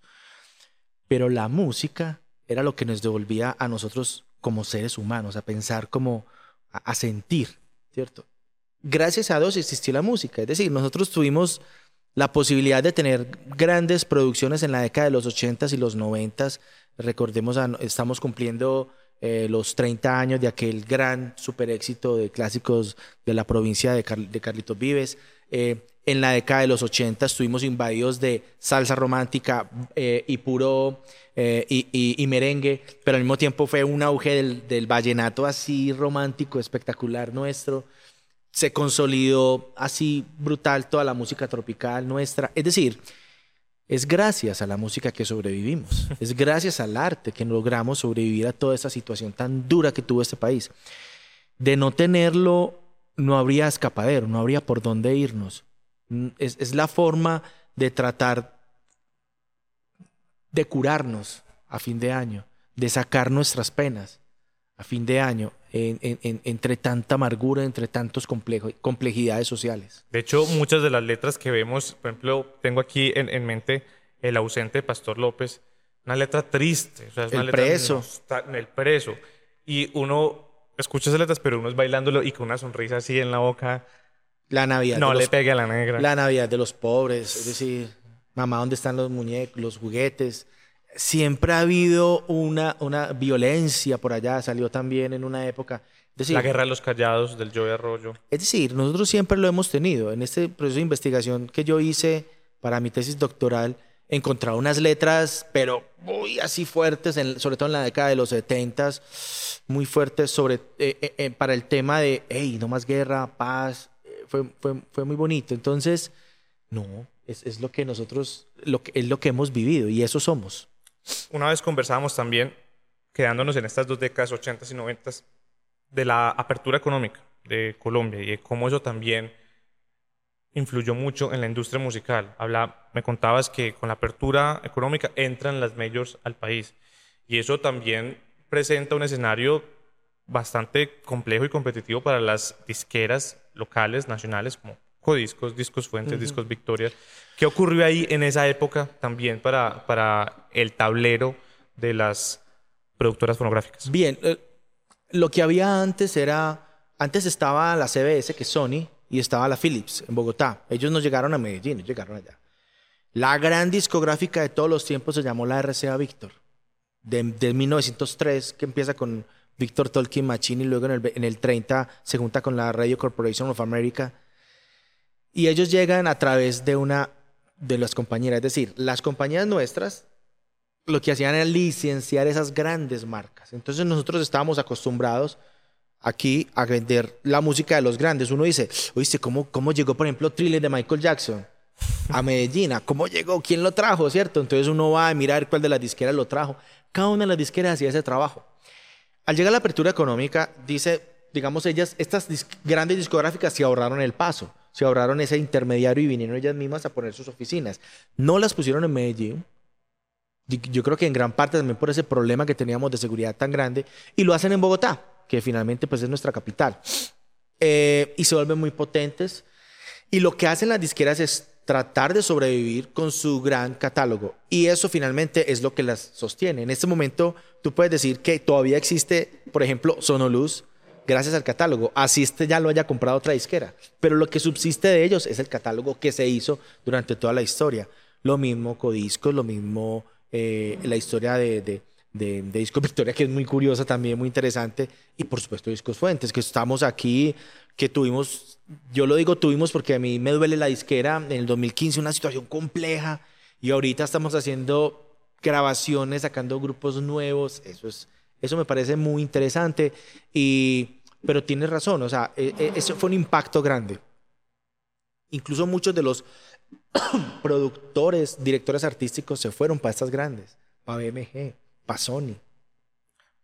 Pero la música era lo que nos devolvía a nosotros como seres humanos, a pensar como, a, a sentir, ¿cierto? Gracias a Dios existió la música, es decir, nosotros tuvimos la posibilidad de tener grandes producciones en la década de los 80s y los 90s. Recordemos, a- estamos cumpliendo eh, los 30 años de aquel gran super éxito de clásicos de la provincia de, Car- Carlitos Vives. Eh, en la década de los 80 estuvimos invadidos de salsa romántica eh, y puro y merengue, pero al mismo tiempo fue un auge del, del vallenato así romántico, espectacular nuestro se consolidó así brutal toda la música tropical nuestra. Es decir, es gracias a la música que sobrevivimos. (laughs) Es gracias al arte que logramos sobrevivir a toda esta situación tan dura que tuvo este país. De no tenerlo, no habría escapadero, no habría por dónde irnos. Mm, Es, es la forma de tratar de curarnos a fin de año, de sacar nuestras penas a fin de año, en- en- en- entre tanta amargura, entre tantas complejidades sociales. De hecho, muchas de las letras que vemos, por ejemplo, tengo aquí en, en mente El ausente Pastor López, una letra triste. o sea, es una El letra preso. El preso. Y uno escucha esas letras, pero uno es bailándolo y con una sonrisa así en la boca. La Navidad, No le los, pegue a la negra. la Navidad de los pobres, es decir, Mamá, ¿dónde están los muñecos, los juguetes? Siempre ha habido una, una violencia por allá, salió también en una época. Decir, La guerra de los callados del Joey Arroyo. es decir, nosotros siempre lo hemos tenido. En este proceso de investigación que yo hice para mi tesis doctoral, encontraba unas letras, pero muy así fuertes, en- sobre todo en la década de los 70, muy fuertes sobre, eh, eh, eh, para el tema de, hey, no más guerra, paz. eh, fue, fue, fue muy bonito. Entonces, no, es, es lo que nosotros, lo que, es lo que hemos vivido y eso somos. Una vez conversábamos también, quedándonos en estas dos décadas, 80 y 90, de la apertura económica de Colombia y de cómo eso también influyó mucho en la industria musical. Habla, me contabas que con la apertura económica entran las majors al país y eso también presenta un escenario bastante complejo y competitivo para las disqueras locales, nacionales, como Codiscos, Discos Fuentes, Discos Victoria. ¿Qué ocurrió ahí en esa época también para, para el tablero de las productoras fonográficas? Bien, eh, lo que había antes era, antes estaba la CBS, que es Sony, y estaba la Philips en Bogotá. Ellos no llegaron a Medellín, ellos llegaron allá. La gran discográfica de todos los tiempos se llamó la RCA Victor, de, de 1903, que empieza con Victor Tolkien Machine y luego en el, en el 30 se junta con la Radio Corporation of America. Y ellos llegan a través de una de las compañías, es decir, las compañías nuestras lo que hacían era licenciar esas grandes marcas. Entonces nosotros estábamos acostumbrados aquí a vender la música de los grandes. Uno dice, oíste, ¿cómo, cómo llegó, por ejemplo, Thriller de Michael Jackson a Medellín? ¿A ¿Cómo llegó? ¿Quién lo trajo? ¿Cierto? Entonces uno va a mirar cuál de las disqueras lo trajo. Cada una de las disqueras hacía ese trabajo. Al llegar a la apertura económica, dice, digamos, ellas, estas grandes discográficas se ahorraron el paso, se ahorraron ese intermediario y vinieron ellas mismas a poner sus oficinas. No las pusieron en Medellín, yo creo que en gran parte también por ese problema que teníamos de seguridad tan grande, y lo hacen en Bogotá, que finalmente pues es nuestra capital. Eh, y se vuelven muy potentes. Y lo que hacen las disqueras es tratar de sobrevivir con su gran catálogo. Y eso finalmente es lo que las sostiene. En este momento tú puedes decir que todavía existe, por ejemplo, Sonoluz, gracias al catálogo. Así este ya lo haya comprado otra disquera. Pero lo que subsiste de ellos es el catálogo que se hizo durante toda la historia. Lo mismo Codiscos, lo mismo eh, la historia de, de, de, de Disco Victoria, que es muy curiosa también, muy interesante. Y por supuesto Discos Fuentes, que estamos aquí, que tuvimos, yo lo digo tuvimos porque a mí me duele la disquera en el 2015, una situación compleja. Y ahorita estamos haciendo grabaciones, sacando grupos nuevos. Eso es, eso me parece muy interesante. Y, pero tienes razón, o sea, e- e- eso fue un impacto grande. Incluso muchos de los (coughs) productores, directores artísticos se fueron para estas grandes, para BMG, para Sony.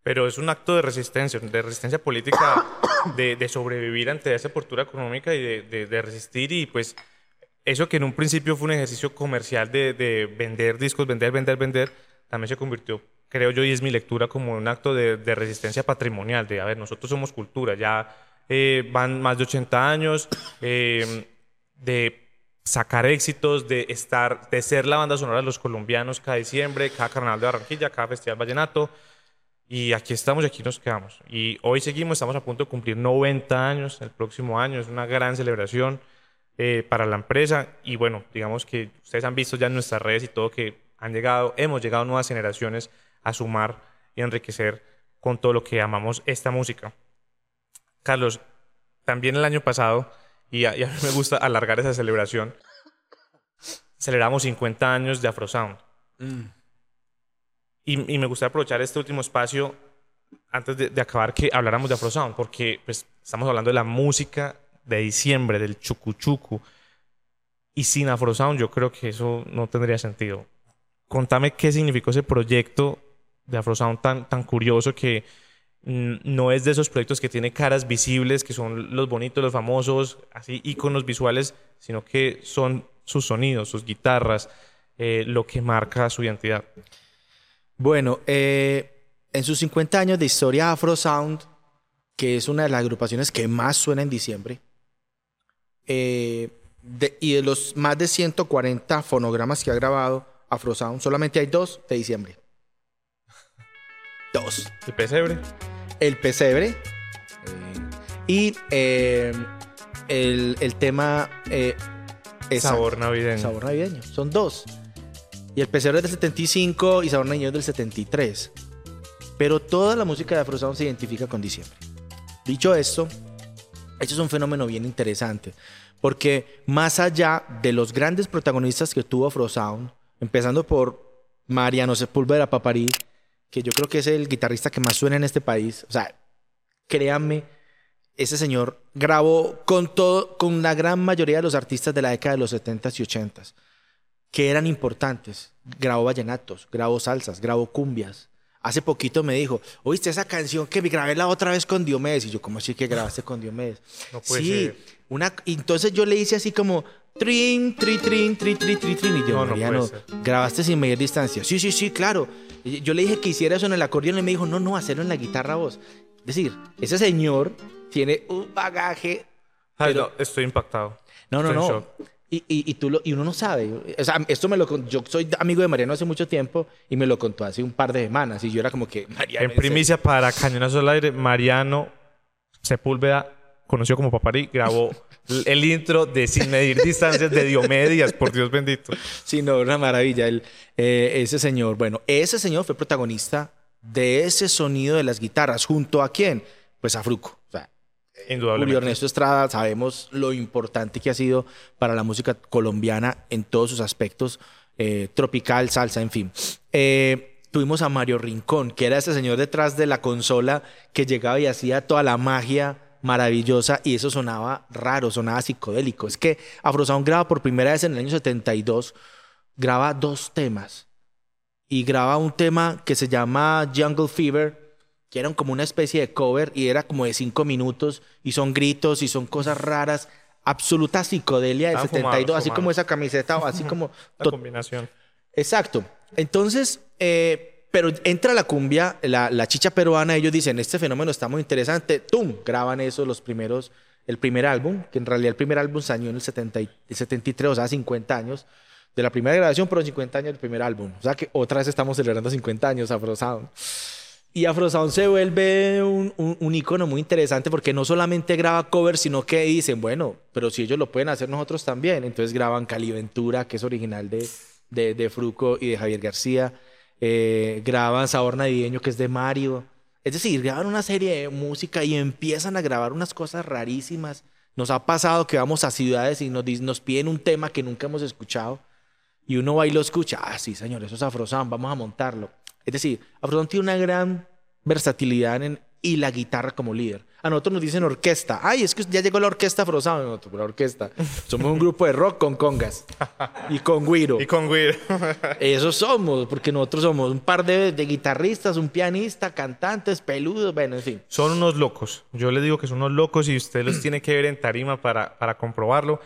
Pero es un acto de resistencia, de resistencia política, (coughs) de, sobrevivir ante esa apertura económica y de, de- resistir. Y pues eso que en un principio fue un ejercicio comercial de vender discos, vender, vender, vender, también se convirtió, creo yo, y es mi lectura, como un acto de, de resistencia patrimonial, de, a ver, nosotros somos cultura, ya eh, van más de 80 años (clears throat) eh, de sacar éxitos, de estar, de ser la banda sonora de los colombianos cada diciembre, cada carnaval de Barranquilla, cada festival vallenato. Y aquí estamos y aquí nos quedamos. Y hoy seguimos, estamos a punto de cumplir 90 años el próximo año. Es una gran celebración eh, para la empresa. Y bueno, digamos que ustedes han visto ya en nuestras redes y todo que han llegado, hemos llegado nuevas generaciones a sumar y enriquecer con todo lo que amamos esta música. Carlos, también el año pasado, y a, y a mí me gusta alargar esa celebración, celebramos 50 años de Afrosound. Y, y me gustaría aprovechar este último espacio antes de, de acabar que habláramos de Afrosound, porque pues, estamos hablando de la música de diciembre, del chucuchucu. Y sin Afrosound yo creo que eso no tendría sentido. Contame qué significó ese proyecto de Afrosound tan, tan curioso que no es de esos proyectos que tiene caras visibles, que son los bonitos, los famosos, así iconos visuales, sino que son sus sonidos, sus guitarras, eh, lo que marca su identidad. Bueno, eh, en sus 50 años de historia Afro Sound, que es una de las agrupaciones que más suena en diciembre, eh, y de los más de 140 fonogramas que ha grabado Afro Sound, solamente hay dos de diciembre. Dos. El pesebre. El pesebre y eh, el, el tema eh, Sabor navideño. sabor navideño. Son dos. Y el Pecero es del 75 y Sabor Navideño es del 73. Pero toda la música de Afro Sound se identifica con diciembre. Dicho esto, esto es un fenómeno bien interesante, porque más allá de los grandes protagonistas que tuvo Afro Sound, empezando por Mariano Sepúlveda Paparí, que yo creo que es el guitarrista que más suena en este país, o sea, créanme, ese señor grabó con todo, con la gran mayoría de los artistas de la década de los 70s y 80s, que eran importantes. Grabó vallenatos, grabó salsas, grabó cumbias. Hace poquito me dijo, oíste esa canción que grabé la otra vez con Diomedes. Y yo, ¿cómo así que grabaste con Diomedes? No puede sí, ser. una, entonces yo le hice así como, trin, tri, trin, tri, tri, tri, trin. Y yo, No, no Mariano, ser. grabaste sin medir distancia. Sí, sí, sí, claro. Yo le dije que hiciera eso en el acordeón y me dijo, no, no, hacerlo en la guitarra vos. Es decir, ese señor tiene un bagaje. Ay, Pero- no, estoy impactado. No, no, Estoy no. Y, y, y, tú lo, y uno no sabe. O sea, esto me lo Yo soy amigo de Mariano hace mucho tiempo y me lo contó hace un par de semanas. Y yo era como que, Mariano. En primicia para Cañonazo al Aire, Mariano Sepúlveda, conocido como Paparí, grabó el intro de Sin Medir Distancias de Diomedes, por Dios bendito. Sí, no, una maravilla. El, eh, ese señor, bueno, ese señor fue protagonista de ese sonido de las guitarras. ¿Junto a quién? Pues a Fruco. O sea, Julio. Ernesto Estrada, sabemos lo importante que ha sido para la música colombiana en todos sus aspectos, eh, tropical, salsa, en fin. Eh, tuvimos a Mario Rincón, que era ese señor detrás de la consola que llegaba y hacía toda la magia maravillosa y eso sonaba raro, sonaba psicodélico. Es que Afrosound graba por primera vez en el año 72, graba dos temas y graba un tema que se llama Jungle Fever, que era como una especie de cover y era como de cinco minutos y son gritos y son cosas raras, absoluta psicodelia del Estaban 72, fumados, así como esa camiseta o así como... (laughs) La combinación. Exacto. Entonces, eh, pero entra la cumbia, la, la chicha peruana, ellos dicen, este fenómeno está muy interesante, ¡tum! Graban eso los primeros, el primer álbum, que en realidad el primer álbum salió en el, 70 y- el 73, o sea, 50 años de la primera grabación, pero en 50 años del primer álbum. O sea que otra vez estamos celebrando 50 años Afro Sound. Y Afro Sound se vuelve un, un, un icono muy interesante porque no solamente graba covers, sino que dicen, bueno, pero si ellos lo pueden hacer nosotros también. Entonces graban Cali Ventura, que es original de, de, de Fruco y de Javier García. Eh, graban Sabor Navideño, que es de Mario. Es decir, graban una serie de música y empiezan a grabar unas cosas rarísimas. Nos ha pasado que vamos a ciudades y nos, nos piden un tema que nunca hemos escuchado y uno va y lo escucha. Ah, sí, señor, eso es Afrosound, vamos a montarlo. Es decir, Afrosound tiene una gran versatilidad en, y la guitarra como líder. A nosotros nos dicen orquesta. Ay, es que ya llegó la orquesta Afrosound. Nosotros, la orquesta. Somos un grupo de rock con congas y con guiro. Y con Weir. Eso somos, porque nosotros somos un par de, de guitarristas, un pianista, cantantes, peludos, bueno, en fin. Son unos locos. Yo les digo que son unos locos y usted los tiene que ver en tarima para, para comprobarlo.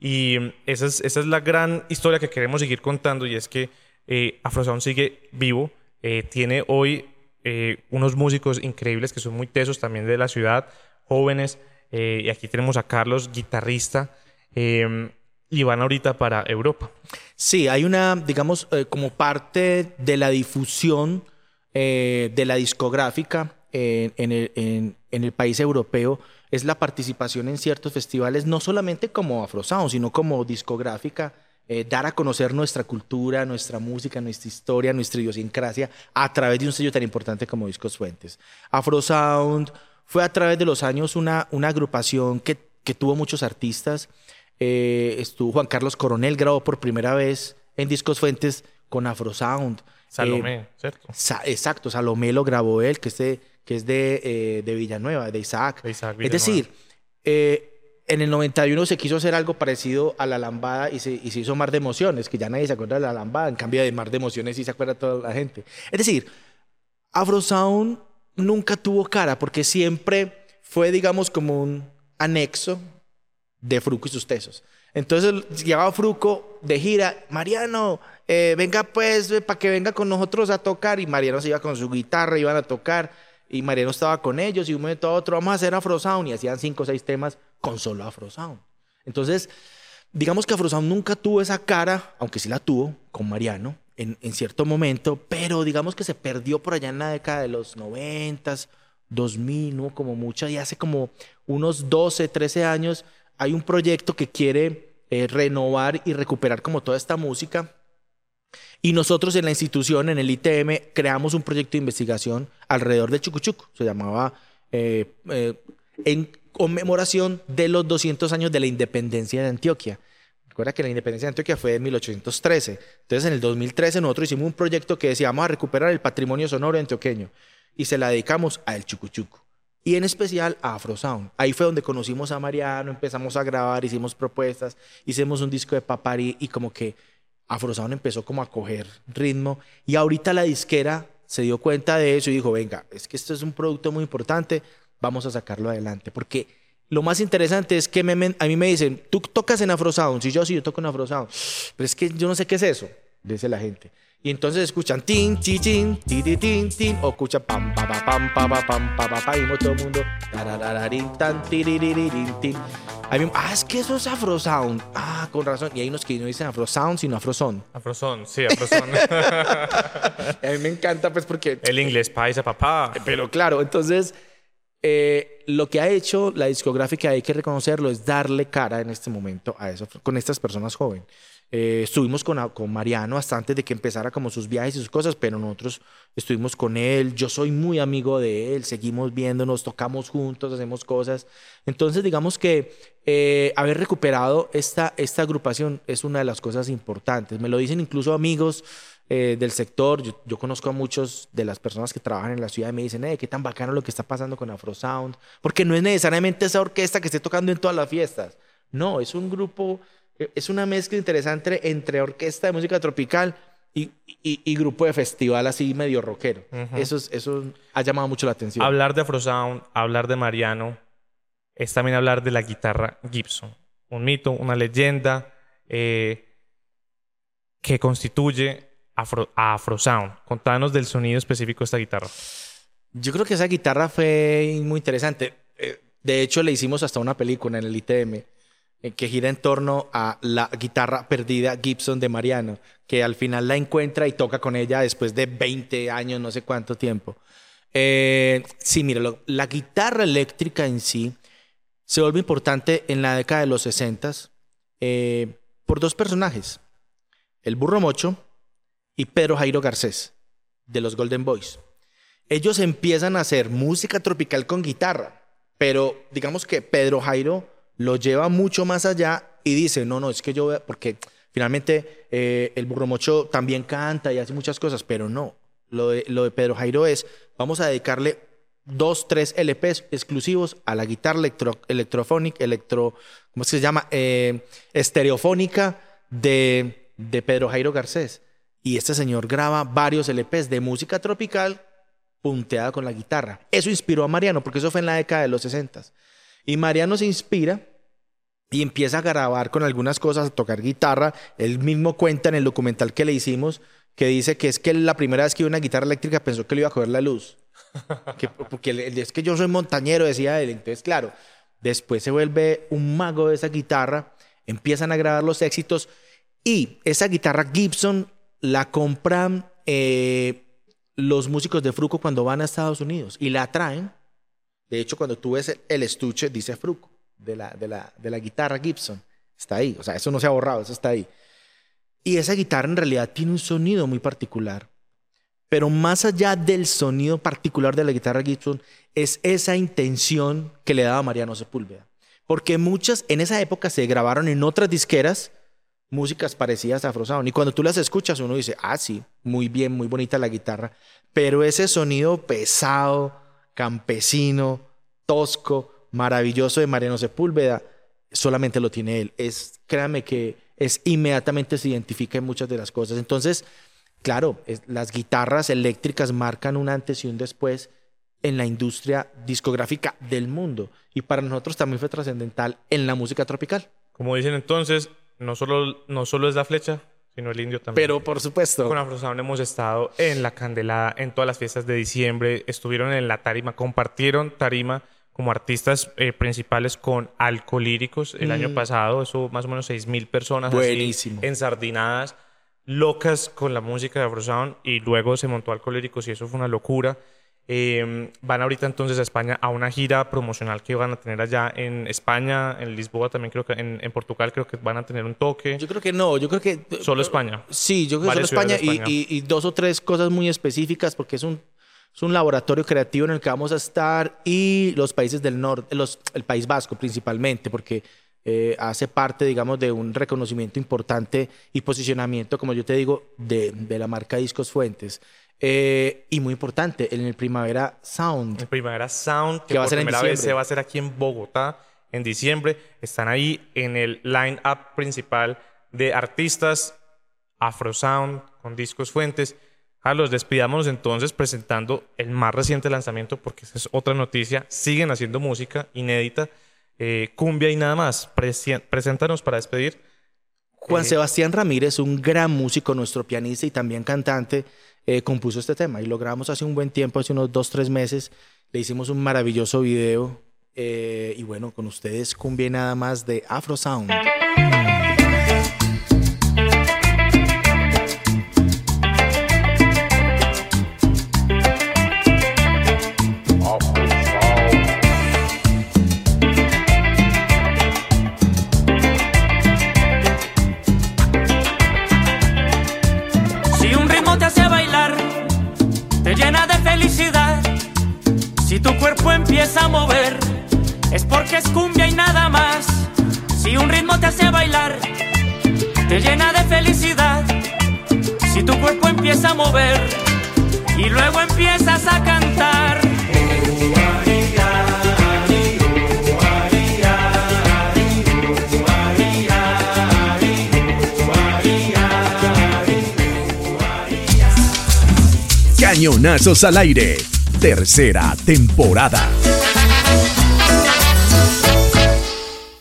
Y esa es, esa es la gran historia que queremos seguir contando y es que eh, Afrosound sigue vivo. Eh, tiene hoy eh, unos músicos increíbles que son muy tesos también de la ciudad, jóvenes. eh, y aquí tenemos a Carlos, guitarrista, eh, y van ahorita para Europa. Sí, hay una, digamos, eh, como parte de la difusión de la discográfica en el país europeo, es la participación en ciertos festivales, no solamente como Afrosound, sino como discográfica, eh, dar a conocer nuestra cultura, nuestra música, nuestra historia, nuestra idiosincrasia a través de un sello tan importante como Discos Fuentes. Afrosound fue a través de los años una, una agrupación que, que tuvo muchos artistas. Eh, estuvo Juan Carlos Coronel, grabó por primera vez en Discos Fuentes con Afrosound. Salomé, Eh, ¿cierto? Sa- exacto, Salomé lo grabó él, que es de, que es de, eh, de Villanueva, de Isaac. De Isaac es Villanueva. decir, eh, en el 91 se quiso hacer algo parecido a la lambada y se, y hizo Mar de Emociones, que ya nadie se acuerda de la lambada, en cambio de Mar de Emociones sí se acuerda toda la gente. Es decir, Afrosound nunca tuvo cara porque siempre fue, digamos, como un anexo de Fruco y sus tesos. Entonces llegaba Fruco de gira, Mariano, eh, venga pues para que venga con nosotros a tocar y Mariano se iba con su guitarra, iban a tocar y Mariano estaba con ellos y un momento a otro vamos a hacer Afrosound y hacían cinco o seis temas con solo Afrosound. Entonces, digamos que Afrosound nunca tuvo esa cara, aunque sí la tuvo con Mariano en, en cierto momento, pero digamos que se perdió por allá en la década de los noventas, 2000, ¿no? Como mucha, y hace como unos 12, 13 años hay un proyecto que quiere eh, renovar y recuperar como toda esta música Y nosotros en la institución, en el ITM, creamos un proyecto de investigación alrededor del chucuchuco. Se llamaba eh, eh, en conmemoración de los 200 años de la independencia de Antioquia. Recuerda que la independencia de Antioquia fue en 1813. Entonces, en el 2013 nosotros hicimos un proyecto que decía, vamos a recuperar el patrimonio sonoro antioqueño. Y se la dedicamos a El Chucuchuco. Y en especial a Afrosound. Ahí fue donde conocimos a Mariano, empezamos a grabar, hicimos propuestas, hicimos un disco de papari y como que Afrosound empezó como a coger ritmo y ahorita la disquera se dio cuenta de eso y dijo, venga, es que esto es un producto muy importante, vamos a sacarlo adelante. Porque lo más interesante es que me, a mí me dicen, tú tocas en Afrosound, sí, yo sí, yo toco en Afrosound, pero es que yo no sé qué es eso, dice la gente. Y entonces escuchan tin, ti, tin, ti, ti, tin, tin, o escuchan pam, pa, pa, pam, pa, pa, pam, pa, pa, pa, y todo el mundo, tararararín, tan, tin. Ah, es que eso es Afrosound. Ah, con razón. Y hay unos que no dicen Afrosound, sino Afroson. Afroson, sí, Afroson. (laughs) a mí me encanta, pues, porque. El inglés paisa, papá. Pero claro, entonces eh, lo que ha hecho la discográfica, hay que reconocerlo, es darle cara en este momento a eso, con estas personas jóvenes. Eh, estuvimos con, con, Mariano hasta antes de que empezara como sus viajes y sus cosas, pero nosotros estuvimos con él, yo soy muy amigo de él, seguimos viéndonos, tocamos juntos, hacemos cosas. Entonces, digamos que eh, haber recuperado esta, esta agrupación es una de las cosas importantes. Me lo dicen incluso amigos eh, del sector. Yo, conozco a muchos de las personas que trabajan en la ciudad y me dicen, eh, qué tan bacano lo que está pasando con Afro Sound. Porque no es necesariamente esa orquesta que esté tocando en todas las fiestas. No, es un grupo, es una mezcla interesante entre orquesta de música tropical y, y, grupo de festival así medio rockero. eso, eso ha llamado mucho la atención. Hablar de Afro Sound, hablar de Mariano, es también hablar de la guitarra Gibson. Un mito, una leyenda que constituye Afro, Afro Sound. Contanos del sonido específico de esta guitarra. Yo creo que esa guitarra fue muy interesante. Eh, de hecho, le hicimos hasta una película en el ITM eh, que gira en torno a la guitarra perdida Gibson de Mariano, que al final la encuentra y toca con ella después de 20 años, no sé cuánto tiempo. Eh, sí, mira, la guitarra eléctrica en sí se vuelve importante en la década de los 60 por dos personajes. El burro mocho, y Pedro Jairo Garcés, de los Golden Boys. Ellos empiezan a hacer música tropical con guitarra, pero digamos que Pedro Jairo lo lleva mucho más allá y dice, no, no, es que yo, porque finalmente eh, el burro mocho también canta y hace muchas cosas, pero no, lo de, lo de Pedro Jairo es, vamos a dedicarle dos, tres LPs exclusivos a la guitarra electro, electrofónica, electro, ¿cómo se llama? Eh, estereofónica de, de Pedro Jairo Garcés. Y este señor graba varios LPs de música tropical punteada con la guitarra. Eso inspiró a Mariano, porque eso fue en la década de los 60. Y Mariano se inspira y empieza a grabar con algunas cosas, a tocar guitarra. Él mismo cuenta en el documental que le hicimos que dice que es que la primera vez que vio una guitarra eléctrica pensó que le iba a coger la luz. porque es que yo soy montañero, decía él. Entonces, claro, después se vuelve un mago de esa guitarra, empiezan a grabar los éxitos y esa guitarra Gibson la compran eh, los músicos de Fruco cuando van a Estados Unidos y la traen. De hecho, cuando tú ves el estuche, dice Fruco, de la, de la, de la guitarra Gibson. Está ahí, o sea, eso no se ha borrado, eso está ahí. Y esa guitarra en realidad tiene un sonido muy particular. Pero más allá del sonido particular de la guitarra Gibson, es esa intención que le daba Mariano Sepúlveda. Porque muchas en esa época se grabaron en otras disqueras músicas parecidas a Afro Y cuando tú las escuchas, uno dice, ah, sí, muy bien, muy bonita la guitarra. Pero ese sonido pesado, campesino, tosco, maravilloso de Mariano Sepúlveda, solamente lo tiene él. Es, créame que es inmediatamente se identifica en muchas de las cosas. Entonces, claro, las guitarras eléctricas marcan un antes y un después en la industria discográfica del mundo. Y para nosotros también fue trascendental en la música tropical. Como dicen entonces, no solo, no solo es la flecha, sino el indio también. Pero por supuesto. Con Afrosound hemos estado en la Candelada, en todas las fiestas de diciembre, estuvieron en la tarima, compartieron tarima como artistas eh, principales con Alcolíricos el año mm. pasado, eso más o menos seis mil personas Buenísimo. ensardinadas, locas con la música de Afrosound y luego se montó Alcolíricos y eso fue una locura. Eh, van ahorita entonces a España a una gira promocional que van a tener allá en España, en Lisboa también creo que, en, en Portugal creo que van a tener un toque. Yo creo que no, yo creo que... Solo España. Sí, yo creo que solo España, y-. Y, y dos o tres cosas muy específicas porque es un, es un laboratorio creativo en el que vamos a estar y los países del norte, los, el País Vasco principalmente, porque eh, hace parte, digamos, de un reconocimiento importante y posicionamiento, como yo te digo, de, de la marca Discos Fuentes. Eh, y muy importante, en el Primavera Sound. En Primavera Sound, que Que va a por ser en primera vez diciembre. se va a hacer aquí en Bogotá en diciembre. Están ahí en el line-up principal de artistas Afro Sound con discos fuentes. Carlos, despidámonos entonces presentando el más reciente lanzamiento, porque esa es otra noticia. Siguen haciendo música inédita, eh, cumbia y nada más. Presi- preséntanos para despedir. Juan Eh, Sebastián Ramírez, un gran músico, nuestro pianista y también cantante, eh, compuso este tema y lo grabamos hace un buen tiempo, hace unos dos, tres meses. Le hicimos un maravilloso video eh, y bueno, con ustedes cumbia y nada más de Afro Sound. Si tu cuerpo empieza a mover, es porque es cumbia y nada más. Si un ritmo te hace bailar, te llena de felicidad. Si tu cuerpo empieza a mover y luego empiezas a cantar. Cañonazos al aire, tercera temporada.